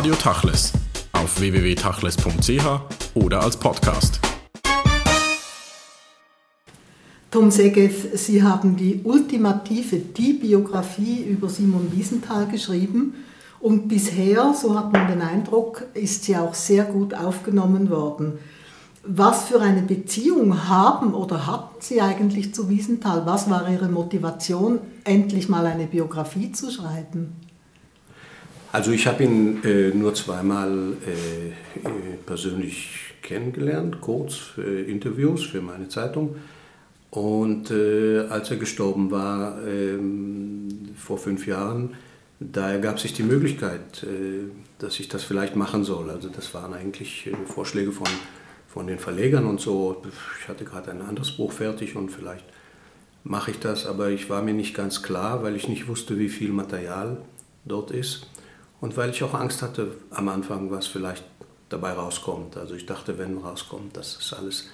Radio Tachles auf www.tachles.ch oder als Podcast. Tom Segev, Sie haben die ultimative Die Biografie über Simon Wiesenthal geschrieben und bisher, so hat man den Eindruck, ist sie auch sehr gut aufgenommen worden. Was für eine Beziehung haben oder hatten Sie eigentlich zu Wiesenthal? Was war Ihre Motivation, endlich mal eine Biografie zu schreiben? Also ich habe ihn äh, nur zweimal äh, äh persönlich kennengelernt, kurz für Interviews für meine Zeitung. Und äh, als er gestorben war, ähm, vor fünf Jahren, da ergab sich die Möglichkeit, äh, dass ich das vielleicht machen soll. Also das waren eigentlich äh, Vorschläge von von den Verlegern und so. Ich hatte gerade ein anderes Buch fertig und vielleicht mache ich das, aber ich war mir nicht ganz klar, weil ich nicht wusste, wie viel Material dort ist und weil ich auch Angst hatte am Anfang, was vielleicht dabei rauskommt. Also ich dachte, wenn rauskommt, dass das alles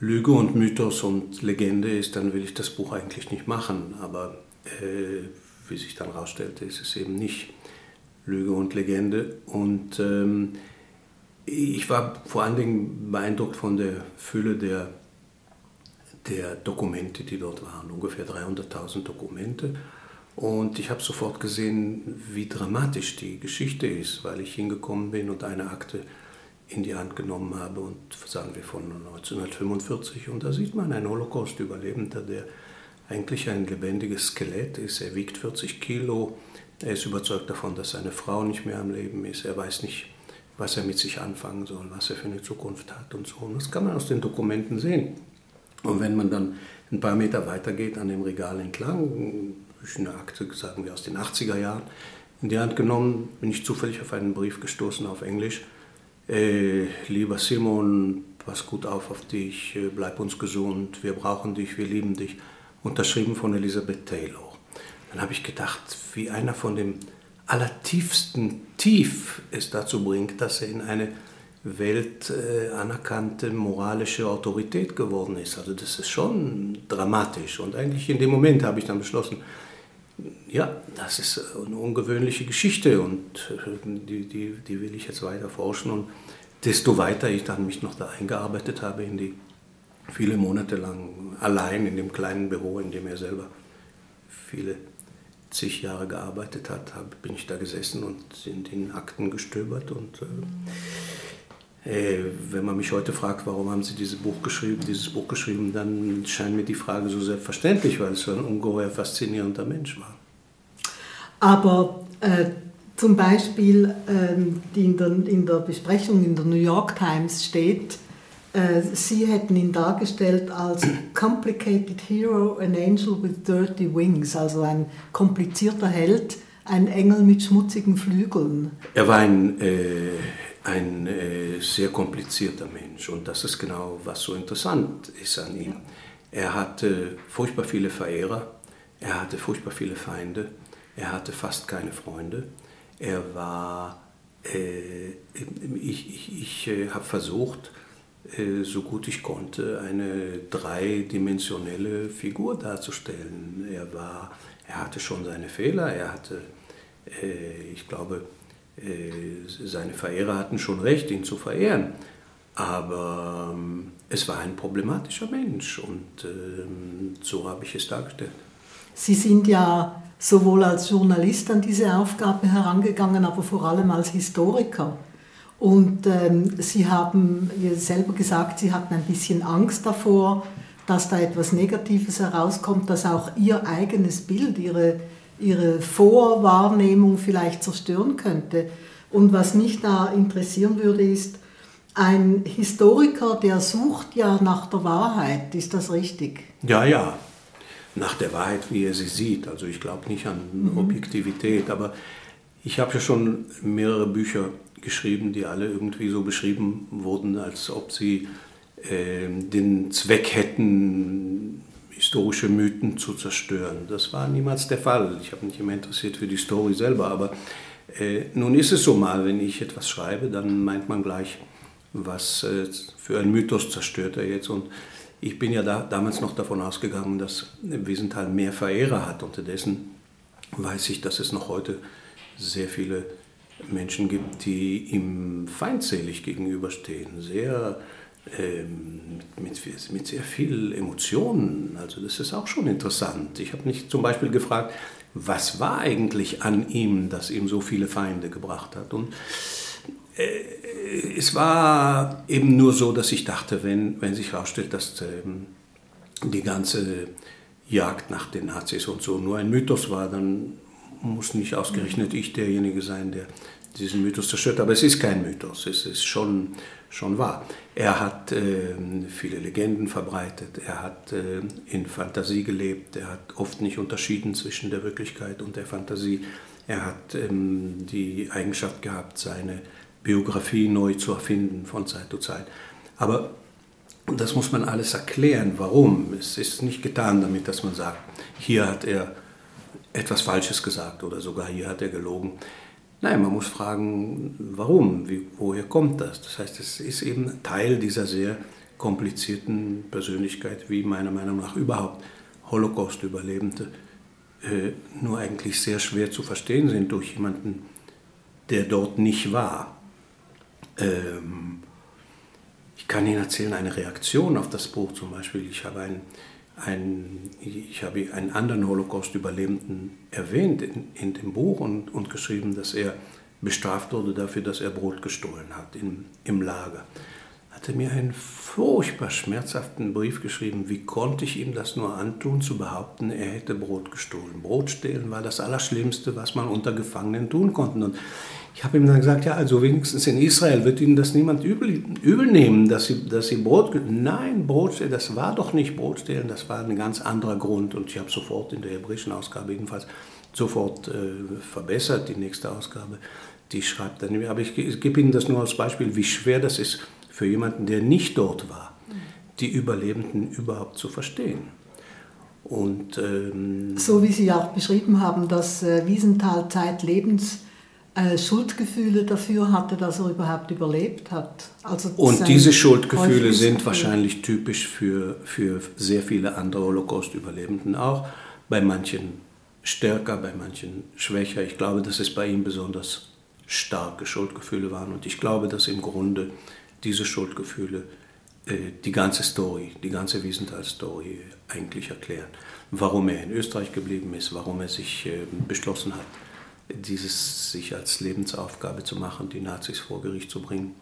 Lüge und Mythos und Legende ist, dann will ich das Buch eigentlich nicht machen. Aber äh, wie sich dann herausstellte, ist es eben nicht Lüge und Legende. Und ähm, ich war vor allen Dingen beeindruckt von der Fülle der, der Dokumente, die dort waren, ungefähr 300.000 Dokumente. Und ich habe sofort gesehen, wie dramatisch die Geschichte ist, weil ich hingekommen bin und eine Akte in die Hand genommen habe und sagen wir von 1945 und da sieht man einen Holocaust-Überlebender, der eigentlich ein lebendiges Skelett ist. Er wiegt 40 Kilo, er ist überzeugt davon, dass seine Frau nicht mehr am Leben ist, er weiß nicht, was er mit sich anfangen soll, was er für eine Zukunft hat und so. Und das kann man aus den Dokumenten sehen. Und wenn man dann ein paar Meter weiter geht an dem Regal entlang, eine Akte, sagen wir aus den 80er Jahren, in die Hand genommen, bin ich zufällig auf einen Brief gestoßen auf Englisch. Äh, lieber Simon, pass gut auf auf dich, äh, bleib uns gesund, wir brauchen dich, wir lieben dich. Unterschrieben von Elisabeth Taylor. Dann habe ich gedacht, wie einer von dem allertiefsten Tief es dazu bringt, dass er in eine Welt äh, moralische Autorität geworden ist. Also das ist schon dramatisch. Und eigentlich in dem Moment habe ich dann beschlossen, ja, das ist eine ungewöhnliche Geschichte und äh, die, die, die will ich jetzt weiter forschen. Und desto weiter ich dann mich noch da eingearbeitet habe in die viele Monate lang allein in dem kleinen Büro, in dem er selber viele zig Jahre gearbeitet hat, bin ich da gesessen und in den Akten gestöbert. Und äh, äh, wenn man mich heute fragt, warum haben Sie dieses Buch geschrieben, dieses Buch geschrieben, dann scheint mir die Frage so selbstverständlich, weil es so ein ungeheuer faszinierender Mensch war. Aber äh, zum Beispiel ähm, in, der, in der Besprechung in der New York Times steht, äh, sie hätten ihn dargestellt als Complicated Hero, an Angel with Dirty Wings, also ein komplizierter Held, ein Engel mit schmutzigen Flügeln. Er war ein, äh, ein äh, sehr komplizierter Mensch und das ist genau, was so interessant ist an ihm. Er hatte furchtbar viele Verehrer, er hatte furchtbar viele Feinde, er hatte fast keine Freunde. Er war, äh, ich, ich, ich äh, habe versucht, äh, so gut ich konnte, eine dreidimensionelle Figur darzustellen. Er, war, er hatte schon seine Fehler, er hatte, äh, ich glaube, seine Verehrer hatten schon recht, ihn zu verehren. Aber ähm, es war ein problematischer Mensch und ähm, so habe ich es dargestellt. Sie sind ja sowohl als Journalist an diese Aufgabe herangegangen, aber vor allem als Historiker. Und ähm, Sie haben selber gesagt, Sie hatten ein bisschen Angst davor, dass da etwas Negatives herauskommt, dass auch Ihr eigenes Bild, Ihre, Ihre Vorwahrnehmung vielleicht zerstören könnte. Und was mich da interessieren würde, ist, ein Historiker, der sucht ja nach der Wahrheit, ist das richtig? Ja, ja, nach der Wahrheit, wie er sie sieht. Also ich glaube nicht an mhm. Objektivität, aber ich habe ja schon mehrere Bücher geschrieben, die alle irgendwie so beschrieben wurden, als ob sie äh, den Zweck hätten, historische Mythen zu zerstören. Das war niemals der Fall. Ich habe mich immer interessiert für die Story selber, aber äh, nun ist es so mal, wenn ich etwas schreibe, dann meint man gleich, was äh, für ein Mythos zerstört er jetzt. Und ich bin ja da, damals noch davon ausgegangen, dass Wiesenthal mehr Verehrer hat. Unterdessen weiß ich, dass es noch heute sehr viele Menschen gibt, die ihm feindselig gegenüberstehen, sehr ähm, mit, mit, sehr viel Emotionen. Also das ist auch schon interessant. Ich habe mich zum Beispiel gefragt, was war eigentlich an ihm, das ihm so viele Feinde gebracht hat. Und äh, es war eben nur so, dass ich dachte, wenn, wenn sich herausstellt, dass ähm, die ganze Jagd nach den Nazis und so nur ein Mythos war, dann muss nicht ausgerechnet ich derjenige sein, der diesen Mythos zerstört. Aber es ist kein Mythos, es ist schon, schon wahr. Er hat äh, viele Legenden verbreitet, er hat äh, in Fantasie gelebt, er hat oft nicht unterschieden zwischen der Wirklichkeit und der Fantasie. Er hat ähm, die Eigenschaft gehabt, seine Biografie neu zu erfinden von Zeit zu Zeit. Aber das muss man alles erklären, warum. Es ist nicht getan damit, dass man sagt, hier hat er etwas Falsches gesagt oder sogar hier hat er gelogen. Nein, man muss fragen, warum, wie, woher kommt das? Das heißt, es ist eben Teil dieser sehr komplizierten Persönlichkeit, wie meiner Meinung nach überhaupt Holocaust-Überlebende äh, nur eigentlich sehr schwer zu verstehen sind durch jemanden, der dort nicht war. Ähm, ich kann Ihnen erzählen, eine Reaktion auf das Buch zum Beispiel. Ich habe ein, ein, ich habe einen anderen Holocaust-Überlebenden erwähnt in, in, dem Buch und, und geschrieben, dass er bestraft wurde dafür, dass er Brot gestohlen hat im, im Lager. Hatte mir einen furchtbar schmerzhaften Brief geschrieben, wie konnte ich ihm das nur antun, zu behaupten, er hätte Brot gestohlen. Brot stehlen war das Allerschlimmste, was man unter Gefangenen tun konnte. Und ich habe ihm dann gesagt, ja, also wenigstens in Israel wird Ihnen das niemand übel, übel nehmen, dass Sie, dass Sie Brot... Nein, Brot das war doch nicht Brot stehlen, das war ein ganz anderer Grund. Und ich habe sofort in der hebräischen Ausgabe jedenfalls sofort äh, verbessert, die nächste Ausgabe. Die schreibt dann, aber ich, ich gebe Ihnen das nur als Beispiel, wie schwer das ist für jemanden, der nicht dort war, die Überlebenden überhaupt zu verstehen. Und, ähm, so wie Sie auch beschrieben haben, dass äh, Wiesenthal zeitlebens äh, Schuldgefühle dafür hatte, dass er überhaupt überlebt hat. Also und diese Schuldgefühle sind wahrscheinlich typisch für, für sehr viele andere Holocaust-Überlebenden auch. Bei manchen stärker, bei manchen schwächer. Ich glaube, dass es bei ihm besonders starke Schuldgefühle waren. Und ich glaube, dass im Grunde diese Schuldgefühle äh, die ganze Story, die ganze Wiesenthal-Story eigentlich erklären. Warum er in Österreich geblieben ist, warum er sich äh, beschlossen hat, dieses sich als Lebensaufgabe zu machen, die Nazis vor Gericht zu bringen,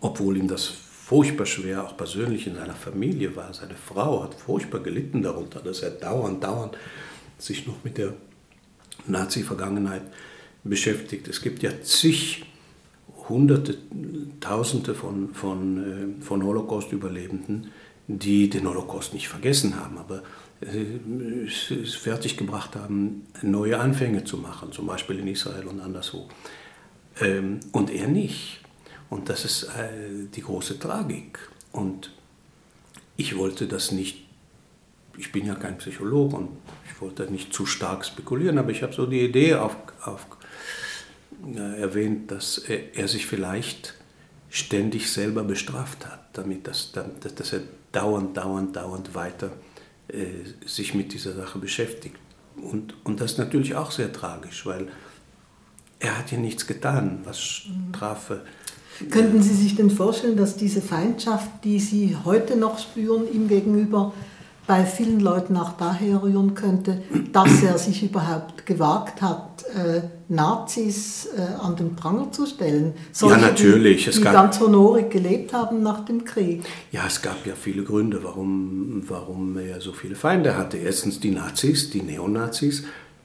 obwohl ihm das furchtbar schwer auch persönlich in seiner Familie war. Seine Frau hat furchtbar gelitten darunter, dass er dauernd, dauernd sich noch mit der Nazi-Vergangenheit beschäftigt. Es gibt ja zig, hunderte, tausende von, von, äh, von Holocaust-Überlebenden, die den Holocaust nicht vergessen haben, aber es fertiggebracht haben, neue Anfänge zu machen, zum Beispiel in Israel und anderswo. Ähm, und er nicht. Und das ist äh, die große Tragik. Und ich wollte das nicht, ich bin ja kein Psychologe und ich wollte nicht zu stark spekulieren, aber ich habe so die Idee auf, auf, äh, erwähnt, dass er, er, sich vielleicht ständig selber bestraft hat, damit das, dass er dauernd, dauernd, dauernd weiter äh, sich mit dieser Sache beschäftigt. Und, und das ist natürlich auch sehr tragisch, weil er hat ja nichts getan, was Strafe. Könnten Sie sich denn vorstellen, dass diese Feindschaft, die Sie heute noch spüren ihm gegenüber, bei vielen Leuten auch daher rühren könnte, dass er sich überhaupt gewagt hat, äh, Nazis äh, an den Pranger zu stellen. Solche, ja, natürlich. Die, die ganz honorig gelebt haben nach dem Krieg. Ja, es gab ja viele Gründe, warum, warum er so viele Feinde hatte. Erstens die Nazis, die Neonazis,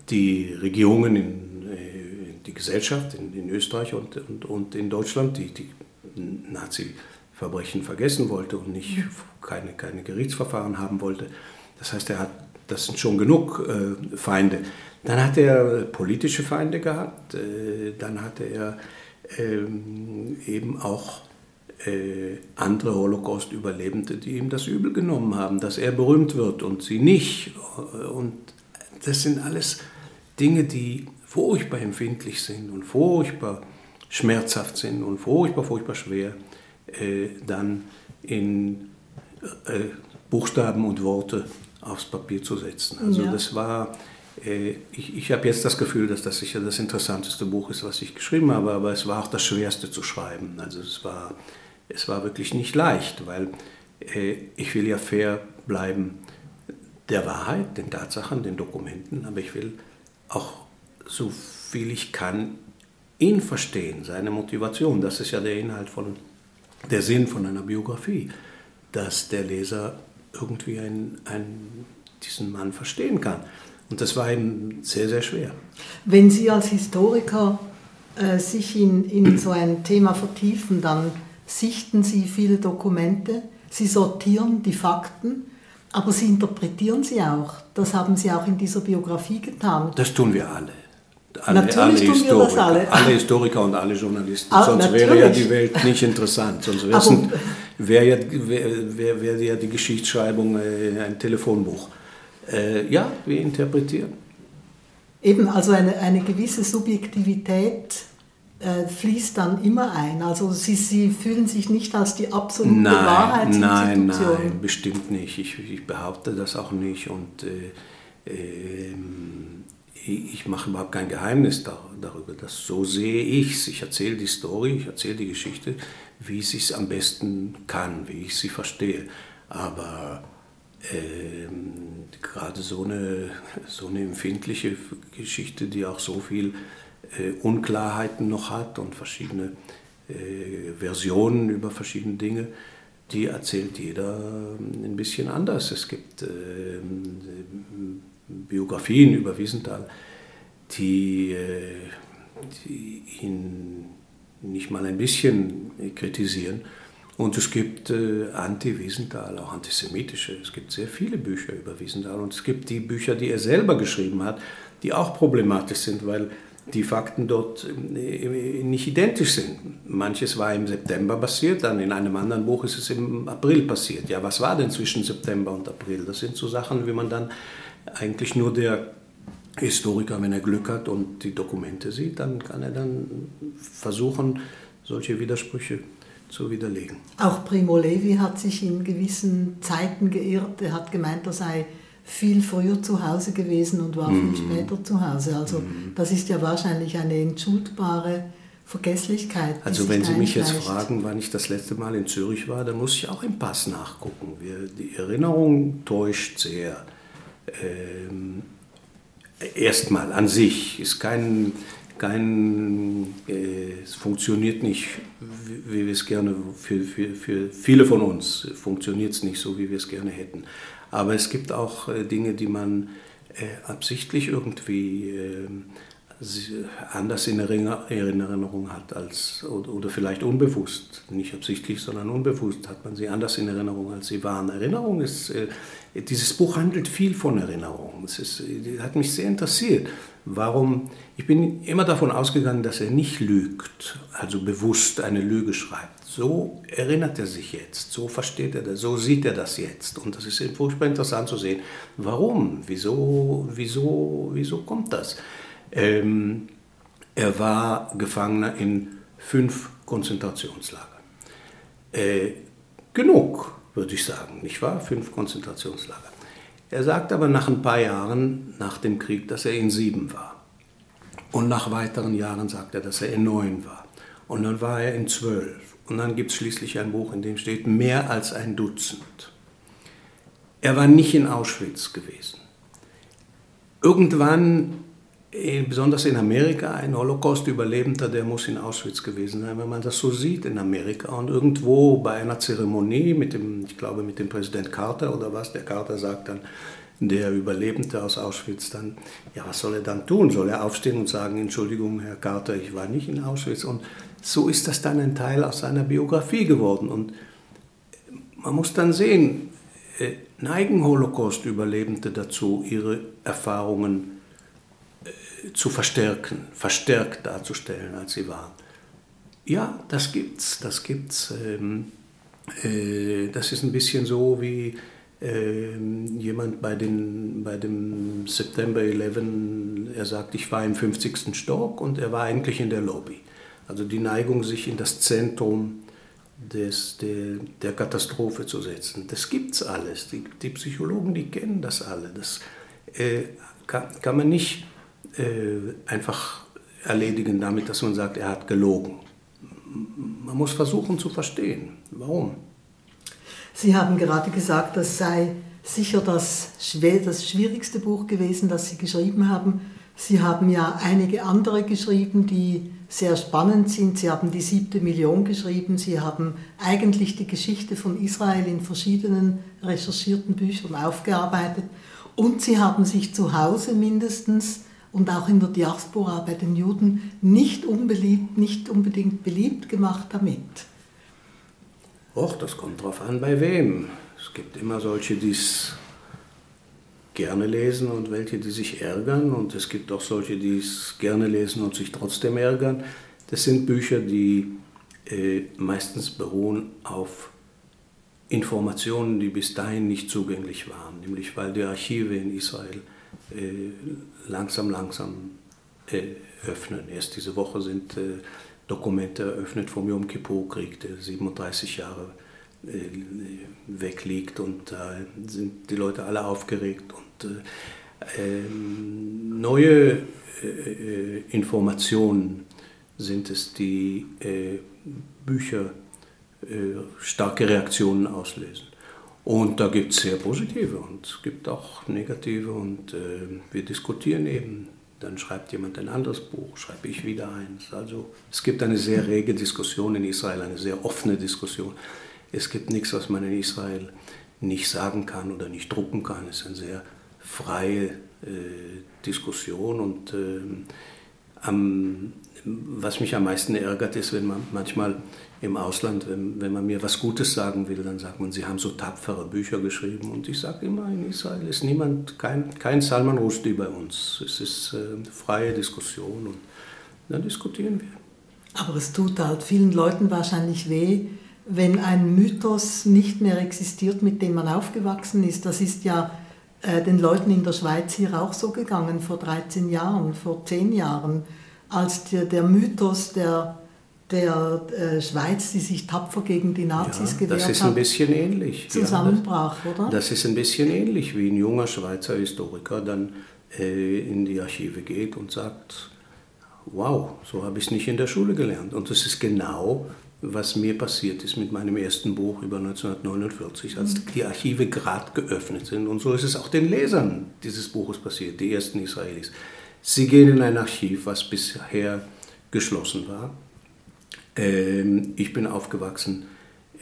die Regierungen in, äh, die Gesellschaft in, in Österreich und, und, und, in Deutschland, die die Nazi-Verbrechen vergessen wollte und nicht mhm. keine, keine Gerichtsverfahren haben wollte. Das heißt, er hat, das sind schon genug äh, Feinde. Dann hat er politische Feinde gehabt, äh, dann hatte er ähm, eben auch äh, andere Holocaust-Überlebende, die ihm das übel genommen haben, dass er berühmt wird und sie nicht. Und das sind alles Dinge, die furchtbar empfindlich sind und furchtbar schmerzhaft sind und furchtbar, furchtbar schwer äh, dann in Buchstaben und Worte aufs Papier zu setzen. Also ja. das war ich, ich habe jetzt das Gefühl, dass das sicher das interessanteste Buch ist, was ich geschrieben habe, aber es war auch das schwerste zu schreiben. Also es war, es war wirklich nicht leicht, weil äh, ich will ja fair bleiben der Wahrheit, den Tatsachen, den Dokumenten, aber ich will auch so viel ich kann ihn verstehen, seine Motivation. Das ist ja der Inhalt von, der Sinn von einer Biografie, dass der Leser irgendwie ein, ein, diesen Mann verstehen kann. Und das war ihm sehr, sehr schwer. Wenn Sie als Historiker äh, sich in, in so ein Thema vertiefen, dann sichten Sie viele Dokumente, Sie sortieren die Fakten, aber Sie interpretieren sie auch. Das haben Sie auch in dieser Biografie getan. Das tun wir alle. Alle, natürlich alle tun Historiker, wir das alle. Alle Historiker und alle Journalisten. Ah, Sonst natürlich. wäre ja die Welt nicht interessant. Sonst wäre ja, wär, wär, wär ja die Geschichtsschreibung äh, ein Telefonbuch. Äh, ja, wir interpretieren. Eben, also eine, eine gewisse Subjektivität äh, fließt dann immer ein. Also Sie, Sie fühlen sich nicht als die absolute nein, Wahrheitsinstitution. Nein, nein, bestimmt nicht. Ich, ich behaupte das auch nicht und äh, äh, ich mache überhaupt kein Geheimnis darüber. Dass so sehe ich es. Ich erzähle die Story, ich erzähle die Geschichte, wie ich es am besten kann, wie ich sie verstehe. Aber ähm, gerade so eine, so eine empfindliche Geschichte, die auch so viel äh, Unklarheiten noch hat und verschiedene äh, Versionen über verschiedene Dinge, die erzählt jeder ähm, ein bisschen anders. Es gibt äh, Biografien über Wiesenthal, die, äh, die ihn nicht mal ein bisschen kritisieren und es gibt äh, Anti-Wiesenthal, auch antisemitische. Es gibt sehr viele Bücher über Wiesenthal. Und es gibt die Bücher, die er selber geschrieben hat, die auch problematisch sind, weil die Fakten dort äh, nicht identisch sind. Manches war im September passiert, dann in einem anderen Buch ist es im April passiert. Ja, was war denn zwischen September und April? Das sind so Sachen, wie man dann eigentlich nur der Historiker, wenn er Glück hat und die Dokumente sieht, dann kann er dann versuchen, solche Widersprüche zu widerlegen. Auch Primo Levi hat sich in gewissen Zeiten geirrt. Er hat gemeint, er sei viel früher zu Hause gewesen und war viel mhm. später zu Hause. Also mm. das ist ja wahrscheinlich eine entschuldbare Vergesslichkeit. Also wenn Sie mich jetzt fragen, wann ich das letzte Mal in Zürich war, dann muss ich auch im Pass nachgucken. Wir, die Erinnerung täuscht sehr. Ähm, Erstmal an sich ist kein kein, äh, es funktioniert nicht, wie, wir es gerne, für, für, für viele von uns funktioniert es nicht so, wie wir es gerne hätten. Aber es gibt auch äh, Dinge, die man äh, absichtlich irgendwie äh, anders in Erinnerung hat als, oder vielleicht unbewusst, nicht absichtlich, sondern unbewusst hat man sie anders in Erinnerung, als sie waren. Erinnerung ist, dieses Buch handelt viel von Erinnerung. Es ist, hat mich sehr interessiert. Warum? Ich bin immer davon ausgegangen, dass er nicht lügt, also bewusst eine Lüge schreibt. So erinnert er sich jetzt, so versteht er das, so sieht er das jetzt. Und das ist furchtbar interessant zu sehen. Warum? Wieso, wieso, wieso kommt das? Ähm, er war Gefangener in fünf Konzentrationslagern. Äh, genug, würde ich sagen, nicht wahr? Fünf Konzentrationslager. Er sagt aber nach ein paar Jahren nach dem Krieg, dass er in sieben war. Und nach weiteren Jahren sagt er, dass er in neun war. Und dann war er in zwölf. Und dann gibt es schließlich ein Buch, in dem steht mehr als ein Dutzend. Er war nicht in Auschwitz gewesen. Irgendwann besonders in Amerika, ein Holocaust-Überlebender, der muss in Auschwitz gewesen sein, wenn man das so sieht in Amerika. Und irgendwo bei einer Zeremonie mit dem, ich glaube mit dem Präsident Carter oder was, der Carter sagt dann, der Überlebende aus Auschwitz dann, ja, was soll er dann tun? Soll er aufstehen und sagen, Entschuldigung, Herr Carter, ich war nicht in Auschwitz? Und so ist das dann ein Teil aus seiner Biografie geworden. Und man muss dann sehen, äh, neigen Holocaust-Überlebende dazu, ihre Erfahrungen zu verstärken, verstärkt darzustellen, als sie waren. Ja, das gibt's, das gibt's. Ähm, äh, das ist ein bisschen so wie äh, jemand bei, den, bei dem September 11, er sagt, ich war im 50. Stock und er war eigentlich in der Lobby. Also die Neigung, sich in das Zentrum des, der, der Katastrophe zu setzen. Das gibt's alles. Die, die Psychologen, die kennen das alle. Das, äh, kann, kann man nicht äh, einfach erledigen damit, dass man sagt, er hat gelogen. Man muss versuchen zu verstehen, warum. Sie haben gerade gesagt, das sei sicher das, das schwierigste Buch gewesen, das Sie geschrieben haben. Sie haben ja einige andere geschrieben, die sehr spannend sind. Sie haben die siebte Million geschrieben. Sie haben eigentlich die Geschichte von Israel in verschiedenen recherchierten Büchern aufgearbeitet. Und Sie haben sich zu Hause mindestens und auch in der Diaspora bei den Juden nicht, unbeliebt, nicht unbedingt beliebt gemacht damit. Och, das kommt drauf an, bei wem. Es gibt immer solche, die es gerne lesen und welche, die sich ärgern. Und es gibt auch solche, die es gerne lesen und sich trotzdem ärgern. Das sind Bücher, die äh, meistens beruhen auf Informationen, die bis dahin nicht zugänglich waren. Nämlich weil die Archive in Israel langsam, langsam äh, öffnen. Erst diese Woche sind äh, Dokumente eröffnet vom Yom Kippur-Krieg, der 37 Jahre wegliegt und da sind die Leute alle aufgeregt und ähm, neue Informationen sind es, die Bücher starke Reaktionen auslösen. Und da gibt es sehr positive und es gibt auch negative und äh, wir diskutieren eben. Dann schreibt jemand ein anderes Buch, schreibe ich wieder eins. Also es gibt eine sehr rege Diskussion in Israel, eine sehr offene Diskussion. Es gibt nichts, was man in Israel nicht sagen kann oder nicht drucken kann. Es ist eine sehr freie äh, Diskussion und äh, am, was mich am meisten ärgert, ist, wenn man manchmal im Ausland, wenn, wenn man mir was Gutes sagen will, dann sagt man, sie haben so tapfere Bücher geschrieben. Und ich sage immer, in Israel ist niemand, kein, kein Salman Rushdie bei uns. Es ist äh, freie Diskussion und dann diskutieren wir. Aber es tut halt vielen Leuten wahrscheinlich weh, wenn ein Mythos nicht mehr existiert, mit dem man aufgewachsen ist. Das ist ja äh, den Leuten in der Schweiz hier auch so gegangen, vor 13 Jahren, vor 10 Jahren, als der, der Mythos der der äh, Schweiz, die sich tapfer gegen die Nazis ja, gewehrt hat, das ist ein bisschen ähnlich. zusammenbrach, ja, das, oder? Das ist ein bisschen ähnlich, wie ein junger Schweizer Historiker dann äh, in die Archive geht und sagt, wow, so habe ich es nicht in der Schule gelernt. Und das ist genau, was mir passiert ist mit meinem ersten Buch über 1949, als mhm. die Archive gerade geöffnet sind. Und so ist es auch den Lesern dieses Buches passiert, die ersten Israelis. Sie gehen in ein Archiv, was bisher geschlossen war ich bin aufgewachsen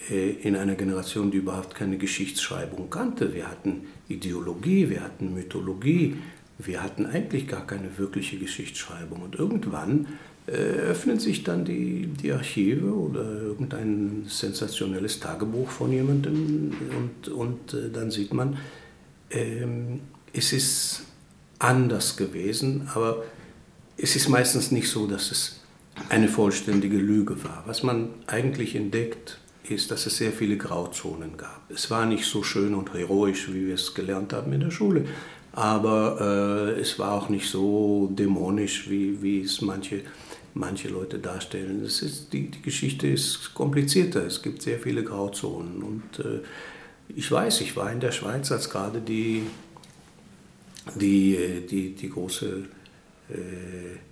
äh, in einer Generation, die überhaupt keine Geschichtsschreibung kannte. Wir hatten Ideologie, wir hatten Mythologie, wir hatten eigentlich gar keine wirkliche Geschichtsschreibung. Und irgendwann äh, öffnen sich dann die, die Archive oder irgendein sensationelles Tagebuch von jemandem und, und äh, dann sieht man, ähm, es ist anders gewesen, aber es ist meistens nicht so, dass es eine vollständige Lüge war. Was man eigentlich entdeckt, ist, dass es sehr viele Grauzonen gab. Es war nicht so schön und heroisch, wie wir es gelernt haben in der Schule, aber äh, es war auch nicht so dämonisch, wie, wie es manche, manche Leute darstellen. Es ist, die, die Geschichte ist komplizierter, es gibt sehr viele Grauzonen. Und äh, ich weiß, ich war in der Schweiz, als gerade die, die, die, die große... Äh, äh,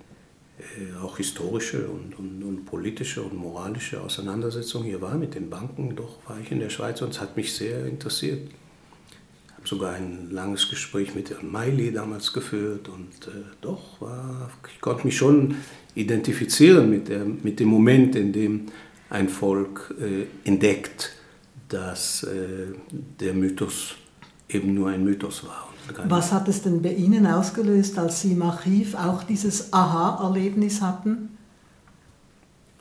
auch historische und, und, und, politische und moralische Auseinandersetzung hier war mit den Banken. Doch war ich in der Schweiz und es hat mich sehr interessiert. Ich habe sogar ein langes Gespräch mit Herrn Meili damals geführt und äh, doch war, ich konnte mich schon identifizieren mit, der, mit dem Moment, in dem ein Volk äh, entdeckt, dass äh, der Mythos eben nur ein Mythos war was hat es denn bei Ihnen ausgelöst, als Sie im Archiv auch dieses Aha-Erlebnis hatten?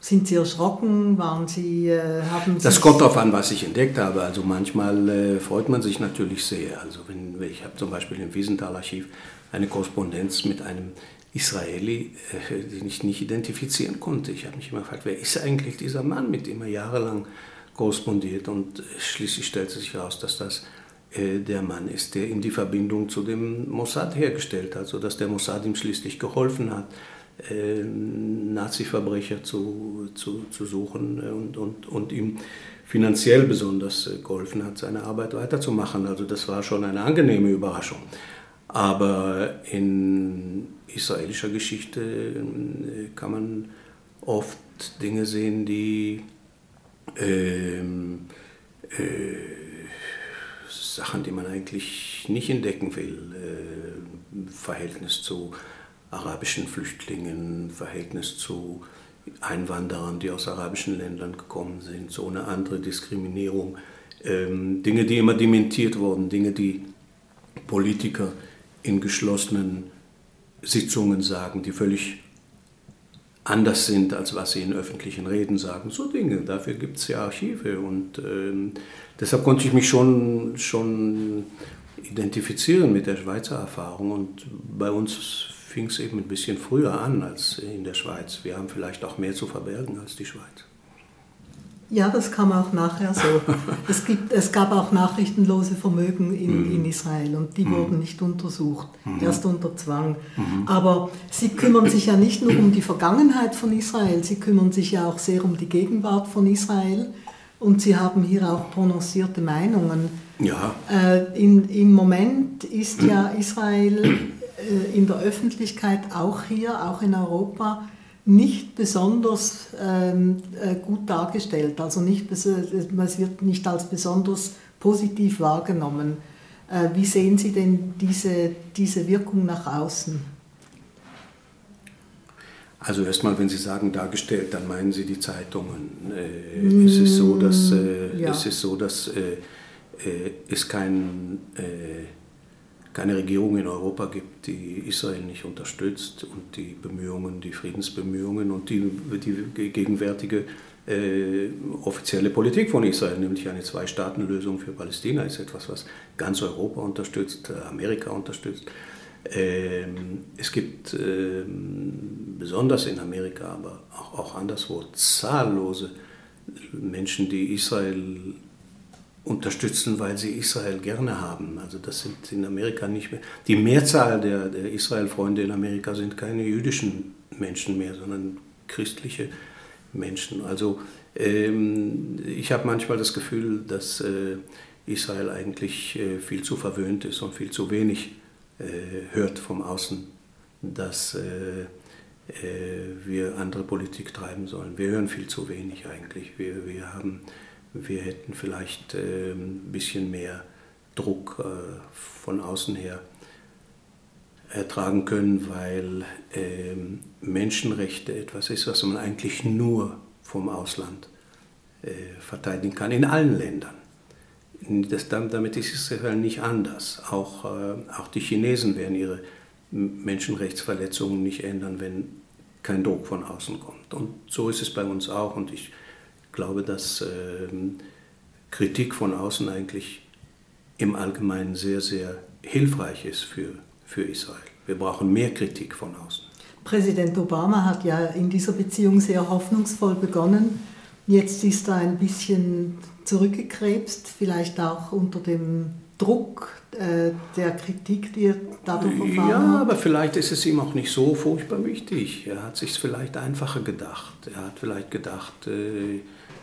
Sind Sie erschrocken? Waren Sie, äh, haben Sie das kommt darauf an, was ich entdeckt habe. Also manchmal äh, freut man sich natürlich sehr. Also wenn, ich habe zum Beispiel im Wiesenthal-Archiv eine Korrespondenz mit einem Israeli, äh, den ich nicht identifizieren konnte. Ich habe mich immer gefragt, wer ist eigentlich dieser Mann, mit dem er jahrelang korrespondiert? Und schließlich stellte sich heraus, dass das der Mann ist, der ihm die Verbindung zu dem Mossad hergestellt hat, sodass der Mossad ihm schließlich geholfen hat, äh, Nazi-Verbrecher zu, zu, zu suchen und, und, und ihm finanziell besonders äh, geholfen hat, seine Arbeit weiterzumachen. Also das war schon eine angenehme Überraschung. Aber in israelischer Geschichte äh, kann man oft Dinge sehen, die ähm, äh, Sachen, die man eigentlich nicht entdecken will. Äh, Verhältnis zu arabischen Flüchtlingen, Verhältnis zu Einwanderern, die aus arabischen Ländern gekommen sind, so eine andere Diskriminierung. Ähm, Dinge, die immer dementiert wurden, Dinge, die Politiker in geschlossenen Sitzungen sagen, die völlig anders sind, als was sie in öffentlichen Reden sagen. So Dinge, dafür gibt es ja Archive. Und ähm, deshalb konnte ich mich schon, schon identifizieren mit der Schweizer Erfahrung. Und bei uns fing es eben ein bisschen früher an als in der Schweiz. Wir haben vielleicht auch mehr zu verbergen als die Schweiz. Ja, das kam auch nachher so. es, gibt, es gab auch nachrichtenlose Vermögen in, mm. in Israel und die mm. wurden nicht untersucht, mm. erst unter Zwang. Mhm. Aber sie kümmern sich ja nicht nur um die Vergangenheit von Israel, sie kümmern sich ja auch sehr um die Gegenwart von Israel und sie haben hier auch prononcierte Meinungen. Ja. Äh, in, Im Moment ist ja Israel äh, in der Öffentlichkeit, auch hier, auch in Europa, nicht besonders ähm, äh, gut dargestellt. Also nicht, es wird nicht als besonders positiv wahrgenommen. Äh, wie sehen Sie denn diese, diese Wirkung nach außen? Also erstmal, wenn Sie sagen dargestellt, dann meinen Sie die Zeitungen. Äh, mm, es ist so, dass, äh, ja. es, ist so, dass äh, äh, es kein keine Regierung in Europa gibt, die Israel nicht unterstützt und die Bemühungen, die Friedensbemühungen und die, die gegenwärtige äh, offizielle Politik von Israel, nämlich eine Zwei-Staaten-Lösung für Palästina, ist etwas, was ganz Europa unterstützt, äh, Amerika unterstützt. Ähm, es gibt äh, besonders in Amerika, aber auch, auch anderswo zahllose Menschen, die Israel unterstützen, weil sie Israel gerne haben. Also das sind in Amerika nicht mehr. Die Mehrzahl der, der Israel-Freunde in Amerika sind keine jüdischen Menschen mehr, sondern christliche Menschen. Also ähm, ich habe manchmal das Gefühl, dass äh, Israel eigentlich äh, viel zu verwöhnt ist und viel zu wenig äh, hört vom Außen, dass äh, äh, wir andere Politik treiben sollen. Wir hören viel zu wenig eigentlich. Wir, wir haben wir hätten vielleicht äh, ein bisschen mehr Druck äh, von außen her ertragen können, weil äh, Menschenrechte etwas ist, was man eigentlich nur vom Ausland äh, verteidigen kann, in allen Ländern. Das, damit ist Israel nicht anders. Auch, äh, auch die Chinesen werden ihre Menschenrechtsverletzungen nicht ändern, wenn kein Druck von außen kommt. Und so ist es bei uns auch. Und ich glaube, dass ähm, Kritik von außen eigentlich im Allgemeinen sehr, sehr hilfreich ist für, für Israel. Wir brauchen mehr Kritik von außen. Präsident Obama hat ja in dieser Beziehung sehr hoffnungsvoll begonnen. Jetzt ist er ein bisschen zurückgekrebst, vielleicht auch unter dem Druck äh, der Kritik, die er dadurch erfahren Ja, hat. aber vielleicht ist es ihm auch nicht so furchtbar wichtig. Er hat sich vielleicht einfacher gedacht. Er hat vielleicht gedacht, äh,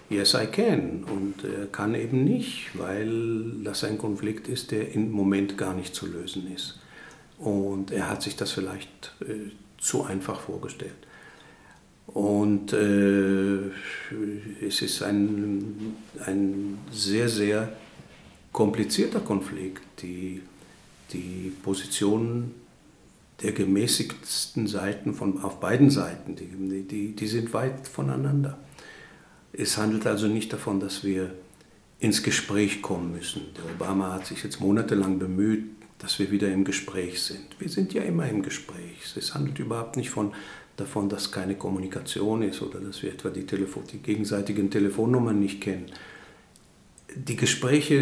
yes I can. Und er kann eben nicht, weil das ein Konflikt ist, der im Moment gar nicht zu lösen ist. Und er hat sich das vielleicht äh, zu einfach vorgestellt. Und äh, es ist ein, ein sehr, sehr komplizierter Konflikt. Die, die Positionen der gemäßigsten Seiten von, auf beiden Seiten, die, die, die sind weit voneinander. Es handelt also nicht davon, dass wir ins Gespräch kommen müssen. Der Obama hat sich jetzt monatelang bemüht, dass wir wieder im Gespräch sind. Wir sind ja immer im Gespräch. Es handelt überhaupt nicht von, davon, dass keine Kommunikation ist oder dass wir etwa die, Telefon die gegenseitigen Telefonnummern nicht kennen. Die Gespräche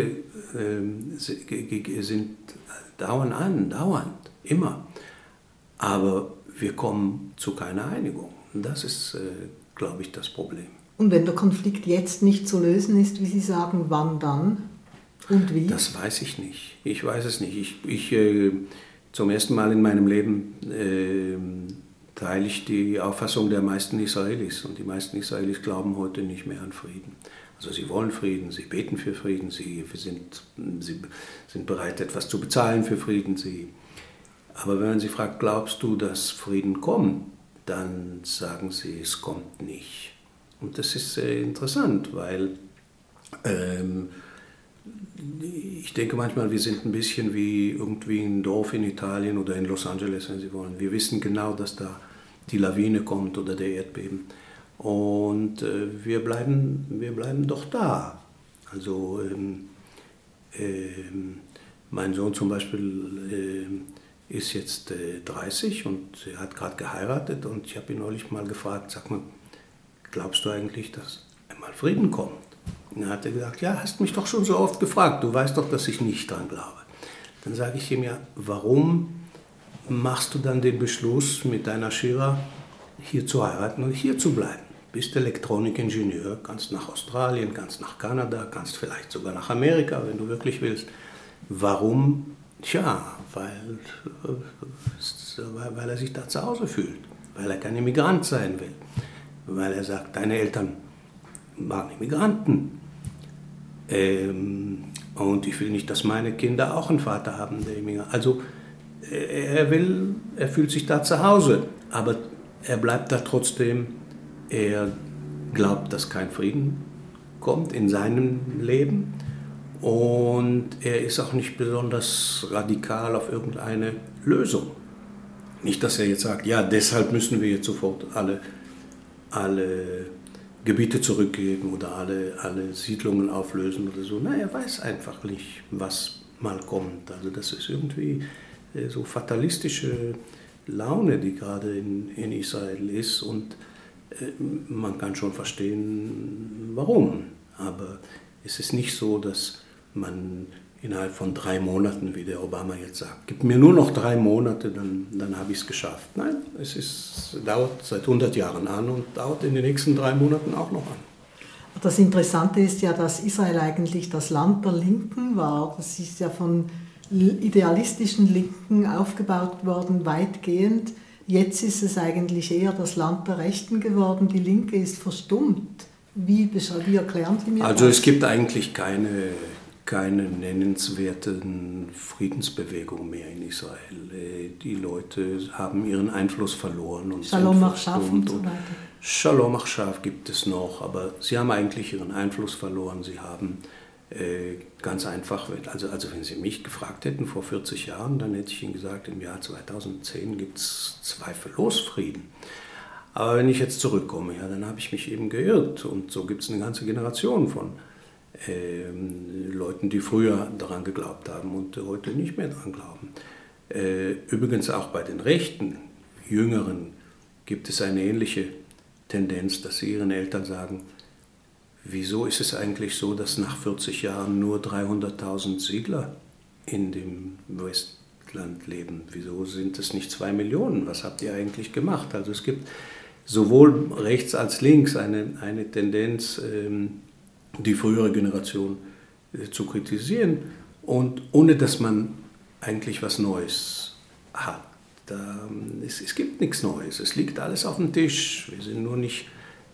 äh, sind dauern an, dauernd, immer. Aber wir kommen zu keiner Einigung. Das ist, äh, glaube ich, das Problem. Und wenn der Konflikt jetzt nicht zu lösen ist, wie Sie sagen, wann dann und wie? Das weiß ich nicht. Ich weiß es nicht. Ich, ich äh, zum ersten Mal in meinem Leben äh, teile ich die Auffassung der meisten Israelis. Und die meisten Israelis glauben heute nicht mehr an Frieden. Also sie wollen Frieden, sie beten für Frieden, sie sind, sie sind bereit, etwas zu bezahlen für Frieden, sie Aber wenn man sie fragt, glaubst du, dass Frieden kommt, dann sagen sie, es kommt nicht. Und das ist sehr interessant, weil ähm, ich denke manchmal, wir sind ein bisschen wie irgendwie ein Dorf in Italien oder in Los Angeles, wenn Sie wollen. Wir wissen genau, dass da die Lawine kommt oder der Erdbeben. Und äh, wir, bleiben, wir bleiben doch da. Also ähm, ähm, mein Sohn zum Beispiel äh, ist jetzt äh, 30 und er hat gerade geheiratet und ich habe ihn neulich mal gefragt, sag mal, glaubst du eigentlich, dass einmal Frieden kommt? Und dann hat er gesagt, ja, hast mich doch schon so oft gefragt, du weißt doch, dass ich nicht dran glaube. Dann sage ich ihm ja, warum machst du dann den Beschluss mit deiner Shira hier zu heiraten und hier zu bleiben? Bist Elektronikingenieur, kannst nach Australien, kannst nach Kanada, kannst vielleicht sogar nach Amerika, wenn du wirklich willst. Warum? Tja, weil, weil er sich da zu Hause fühlt, weil er kein Immigrant sein will, weil er sagt, deine Eltern waren Immigranten. Ähm, und ich will nicht, dass meine Kinder auch einen Vater haben, der Immigrant Also er will, er fühlt sich da zu Hause, aber er bleibt da trotzdem. Er glaubt, dass kein Frieden kommt in seinem Leben und er ist auch nicht besonders radikal auf irgendeine Lösung. Nicht, dass er jetzt sagt, ja, deshalb müssen wir jetzt sofort alle, alle Gebiete zurückgeben oder alle, alle Siedlungen auflösen oder so. Nein, er weiß einfach nicht, was mal kommt. Also das ist irgendwie äh, so fatalistische Laune, die gerade in, in Israel ist und äh, man kann schon verstehen, warum. Aber es ist nicht so, dass man innerhalb von drei Monaten, wie der Obama jetzt sagt, gib mir nur noch drei Monate, dann, dann habe ich es geschafft. Nein, es ist, dauert seit 100 Jahren an und dauert in den nächsten drei Monaten auch noch an. Das Interessante ist ja, dass Israel eigentlich das Land der Linken war. Das ist ja von idealistischen Linken aufgebaut worden, weitgehend. Jetzt ist es eigentlich eher das Land der Rechten geworden. Die Linke ist verstummt. Wie, wie erklären Sie mir also das? Also es gibt eigentlich keine keine nennenswerten Friedensbewegung mehr in Israel. Äh, die Leute haben ihren Einfluss verloren. Und Shalom Achshav und so weiter. Shalom Achshav gibt es noch, aber sie haben eigentlich ihren Einfluss verloren. Sie haben äh, ganz einfach, also, also wenn Sie mich gefragt hätten vor 40 Jahren, dann hätte ich Ihnen gesagt, im Jahr 2010 gibt es zweifellos Frieden. Aber wenn ich jetzt zurückkomme, ja, dann habe ich mich eben geirrt und so gibt es eine ganze Generation von Leuten, die früher daran geglaubt haben und heute nicht mehr daran glauben. Äh, übrigens auch bei den Rechten, Jüngeren, gibt es eine ähnliche Tendenz, dass sie ihren Eltern sagen, wieso ist es eigentlich so, dass nach 40 Jahren nur 300.000 Siedler in dem Westland leben? Wieso sind es nicht zwei Millionen? Was habt ihr eigentlich gemacht? Also es gibt sowohl rechts als links eine, eine Tendenz, ähm, die frühere Generation äh, zu kritisieren und ohne dass man eigentlich was Neues hat. Da, es, es, gibt nichts Neues, es liegt alles auf dem Tisch. Wir sind nur nicht,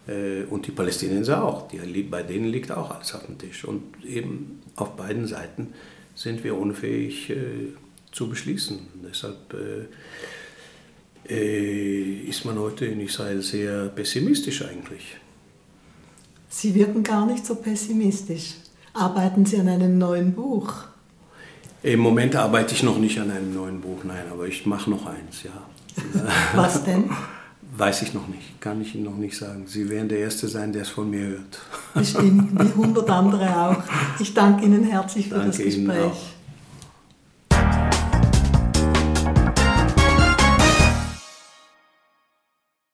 äh, und die Palästinenser auch, die, bei denen liegt auch alles auf dem Tisch. Und eben auf beiden Seiten sind wir unfähig äh, zu beschließen. Deshalb ist man heute in Israel sehr pessimistisch eigentlich. Sie wirken gar nicht so pessimistisch. Arbeiten Sie an einem neuen Buch? Im Moment arbeite ich noch nicht an einem neuen Buch, nein, aber ich mache noch eins, ja. Was denn? Weiß ich noch nicht, kann ich Ihnen noch nicht sagen. Sie werden der Erste sein, der es von mir hört. Bestimmt, wie hundert andere auch. Ich danke Ihnen herzlich für danke das Gespräch.